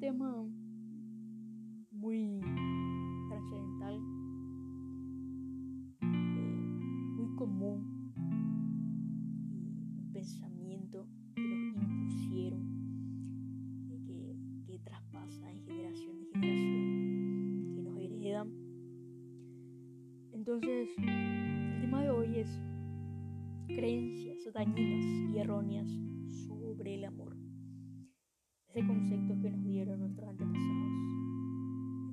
tema muy trascendental, eh, muy común, un pensamiento que nos impusieron, que, que traspasa en generación de generación, que nos heredan. Entonces, el tema de hoy es creencias dañinas y erróneas. Ese concepto que nos dieron nuestros antepasados,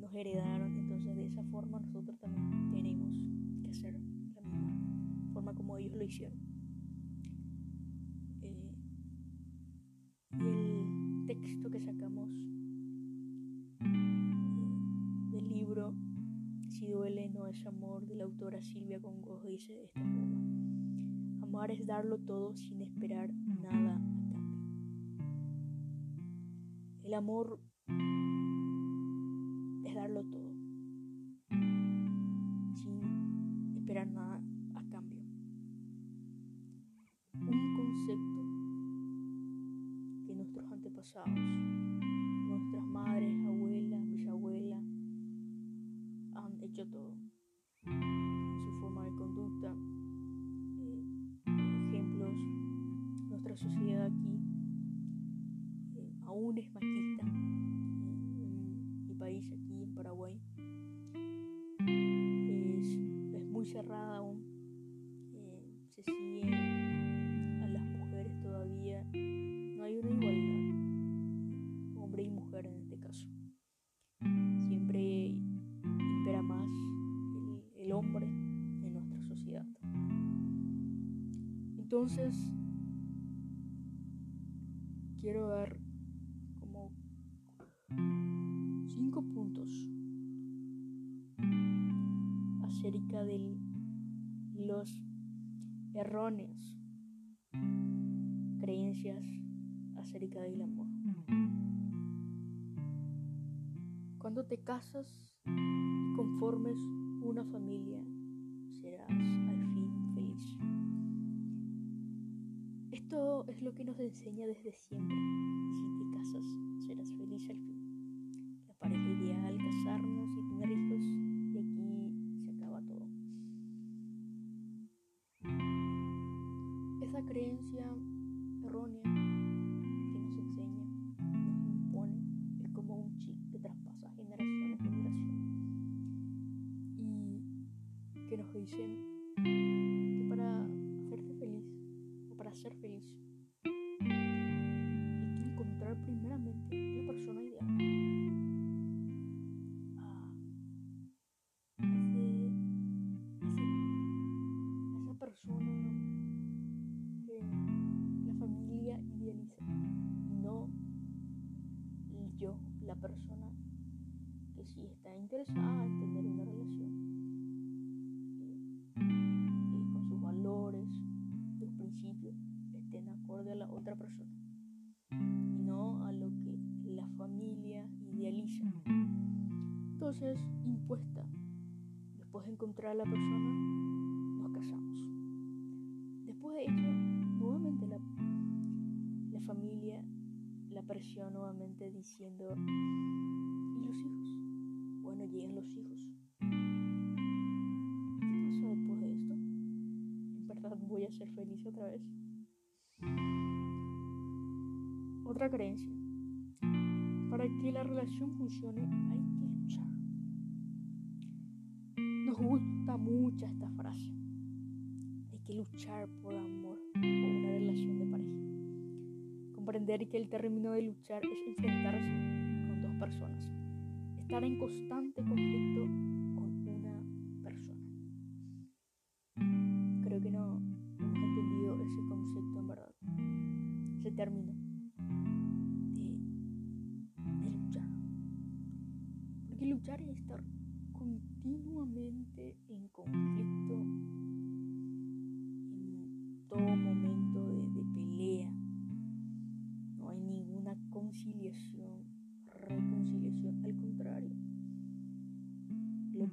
nos heredaron, entonces de esa forma nosotros también tenemos que hacer la misma forma como ellos lo hicieron. Eh, el texto que sacamos eh, del libro Si duele no es amor de la autora Silvia Congojo dice de esta forma. Amar es darlo todo sin esperar nada el amor es darlo todo, sin esperar nada a cambio. Un concepto que nuestros antepasados, aún. Eh, se siguen a las mujeres todavía. No hay una igualdad, hombre y mujer en este caso. Siempre impera más el, el hombre en nuestra sociedad. Entonces, quiero dar cinco puntos acerca de los erróneos creencias acerca del amor. Cuando te casas y conformes una familia, serás al fin feliz. Esto es lo que nos enseña desde siempre. Dicen que para hacerte feliz o para ser feliz hay que encontrar primeramente la persona ideal. la persona que sí está interesada Entonces, impuesta, después de encontrar a la persona, nos casamos. Después de ello, nuevamente la, la familia la presión nuevamente diciendo, ¿y los hijos? Bueno, llegan los hijos. ¿Qué pasa después de esto? ¿En verdad voy a ser feliz otra vez? Otra creencia. Para que la relación funcione hay que luchar. Nos gusta mucho esta frase. Hay que luchar por amor o una relación de pareja comprender que el término de luchar es enfrentarse con dos personas, estar en constante conflicto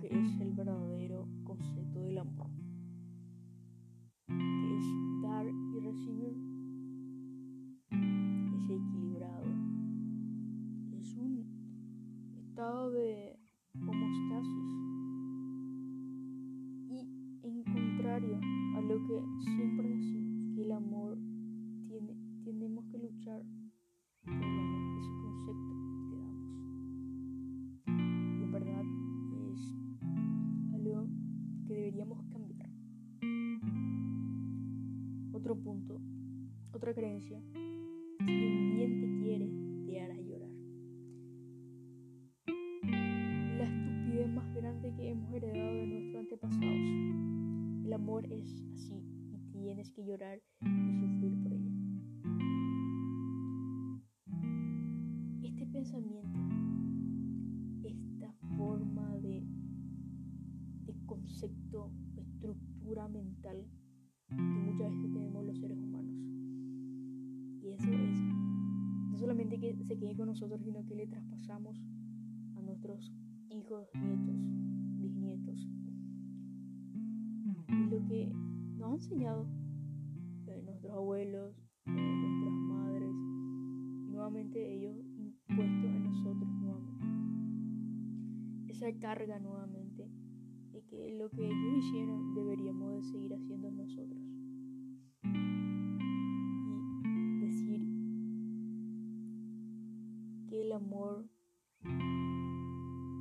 que es el verdadero concepto del amor, que es dar y recibir, es equilibrado, es un estado de homostasis y en contrario a lo que siempre decimos, que el amor tiene, tenemos que luchar Otro punto, otra creencia, quien bien te quiere te hará llorar. La estupidez más grande que hemos heredado de nuestros antepasados. El amor es así y tienes que llorar y sufrir por ella. Este pensamiento, esta forma de, de concepto, estructura mental que muchas veces tenemos los seres humanos. Y eso es no solamente que se quede con nosotros, sino que le traspasamos a nuestros hijos, nietos, bisnietos. Y lo que nos han enseñado de nuestros abuelos, de nuestras madres, y nuevamente ellos impuestos en nosotros nuevamente. Esa carga nuevamente de que lo que ellos hicieron deberíamos de seguir haciendo nosotros.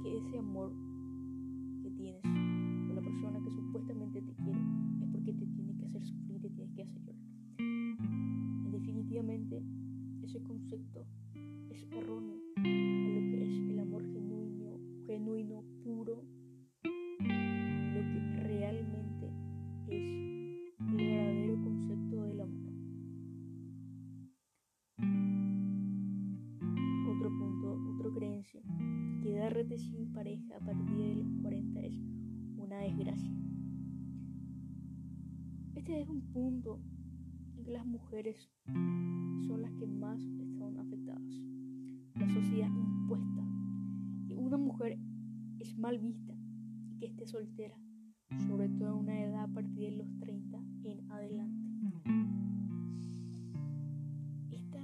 Que ese amor que tienes con la persona que supuestamente te quiere es porque te tiene que hacer sufrir, te tiene que hacer llorar. Definitivamente ese concepto quedarte sin pareja a partir de los 40 es una desgracia. Este es un punto en que las mujeres son las que más están afectadas. La sociedad impuesta. Que una mujer es mal vista y que esté soltera, sobre todo a una edad a partir de los 30 en adelante. Está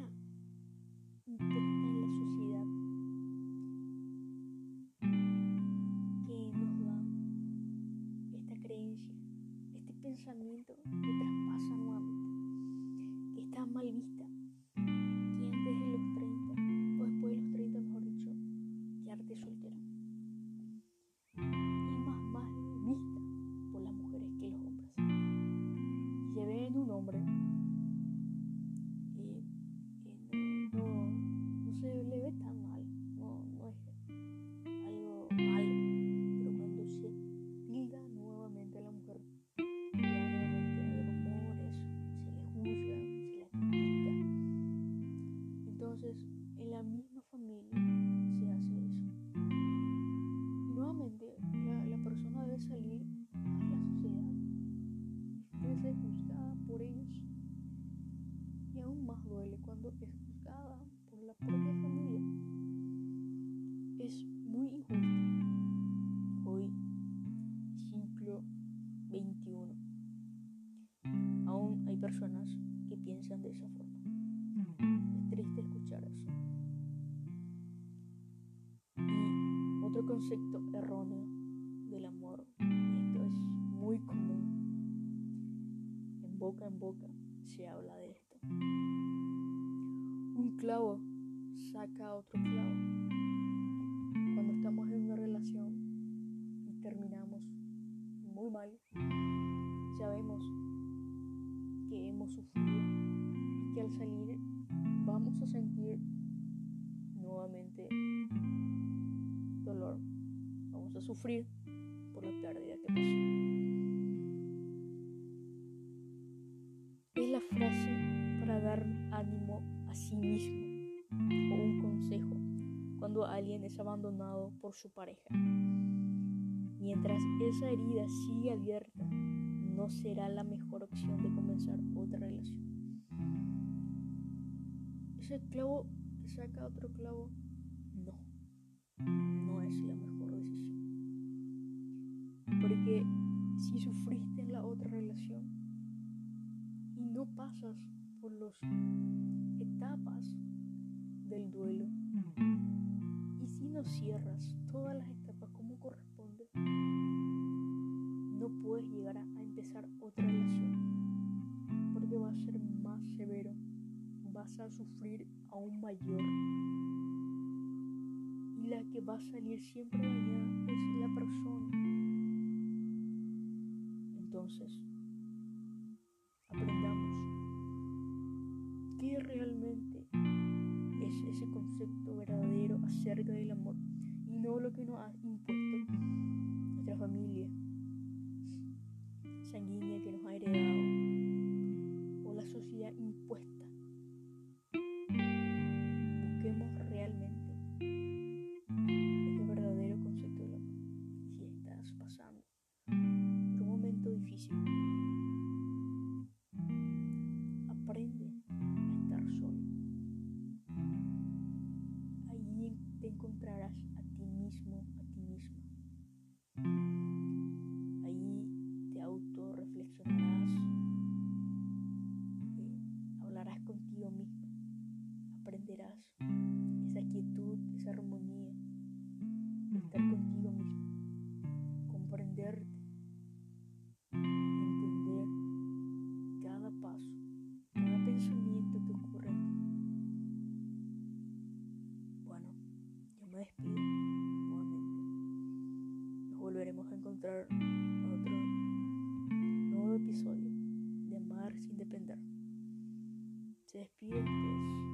concepto erróneo del amor, y esto es muy común, en boca en boca se habla de esto. Un clavo saca otro clavo. Cuando estamos en una relación y terminamos muy mal, sabemos que hemos sufrido y que al salir Sufrir por la pérdida que pasó. Es la frase para dar ánimo a sí mismo o un consejo cuando alguien es abandonado por su pareja. Mientras esa herida sigue abierta, no será la mejor opción de comenzar otra relación. Ese clavo saca otro clavo, no, no es la mejor. Porque si sufriste en la otra relación y no pasas por las etapas del duelo, y si no cierras todas las etapas como corresponde, no puedes llegar a, empezar otra relación, porque va a ser más severo, vas a sufrir aún mayor. Y la que va a salir siempre dañada es la persona. Entonces, aprendamos. Qué realmente es ese concepto verdadero acerca del amor y no lo que nos ha impuesto nuestra familia sanguínea que nos ha heredado me despido nuevamente. Nos volveremos a encontrar en otro nuevo episodio de Amar sin depender. Se despide pues